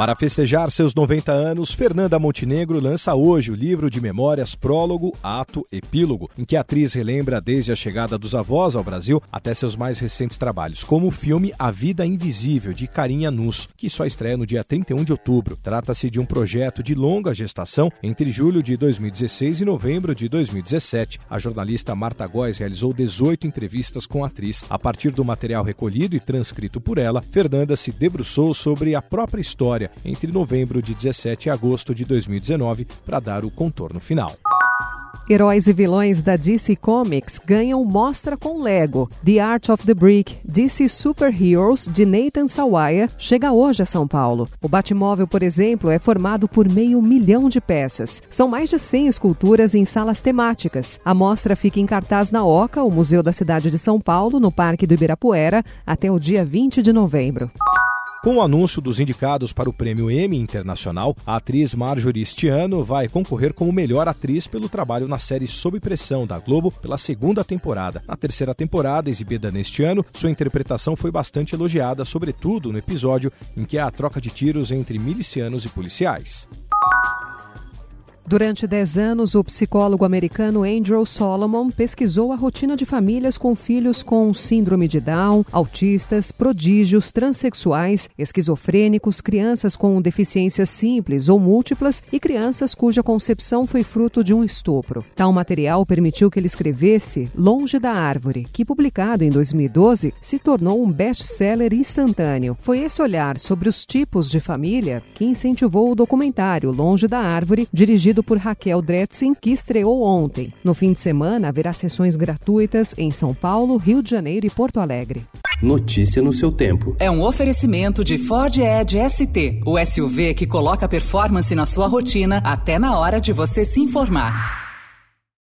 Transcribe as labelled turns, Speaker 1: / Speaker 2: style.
Speaker 1: Para festejar seus 90 anos, Fernanda Montenegro lança hoje o livro de memórias Prólogo, Ato, Epílogo, em que a atriz relembra desde a chegada dos avós ao Brasil até seus mais recentes trabalhos, como o filme A Vida Invisível, de Carinha Nus, que só estreia no dia 31 de outubro. Trata-se de um projeto de longa gestação entre julho de 2016 e novembro de 2017. A jornalista Marta Góes realizou 18 entrevistas com a atriz. A partir do material recolhido e transcrito por ela, Fernanda se debruçou sobre a própria história entre novembro de 17 e agosto de 2019 para dar o contorno final.
Speaker 2: Heróis e vilões da DC Comics ganham mostra com Lego. The Art of the Brick, DC Super Heroes, de Nathan Sawaya, chega hoje a São Paulo. O Batmóvel, por exemplo, é formado por meio milhão de peças. São mais de 100 esculturas em salas temáticas. A mostra fica em cartaz na OCA, o Museu da Cidade de São Paulo, no Parque do Ibirapuera, até o dia 20 de novembro.
Speaker 1: Com o anúncio dos indicados para o Prêmio Emmy Internacional, a atriz Marjorie este ano vai concorrer como melhor atriz pelo trabalho na série Sob Pressão da Globo pela segunda temporada. Na terceira temporada, exibida neste ano, sua interpretação foi bastante elogiada, sobretudo no episódio em que há a troca de tiros entre milicianos e policiais.
Speaker 2: Durante 10 anos, o psicólogo americano Andrew Solomon pesquisou a rotina de famílias com filhos com síndrome de Down, autistas, prodígios, transexuais, esquizofrênicos, crianças com deficiências simples ou múltiplas e crianças cuja concepção foi fruto de um estupro. Tal material permitiu que ele escrevesse Longe da Árvore, que, publicado em 2012, se tornou um best-seller instantâneo. Foi esse olhar sobre os tipos de família que incentivou o documentário Longe da Árvore, dirigido dirigido por Raquel Dretzin, que estreou ontem. No fim de semana, haverá sessões gratuitas em São Paulo, Rio de Janeiro e Porto Alegre.
Speaker 3: Notícia no seu tempo.
Speaker 4: É um oferecimento de Ford Edge ST, o SUV que coloca performance na sua rotina até na hora de você se informar.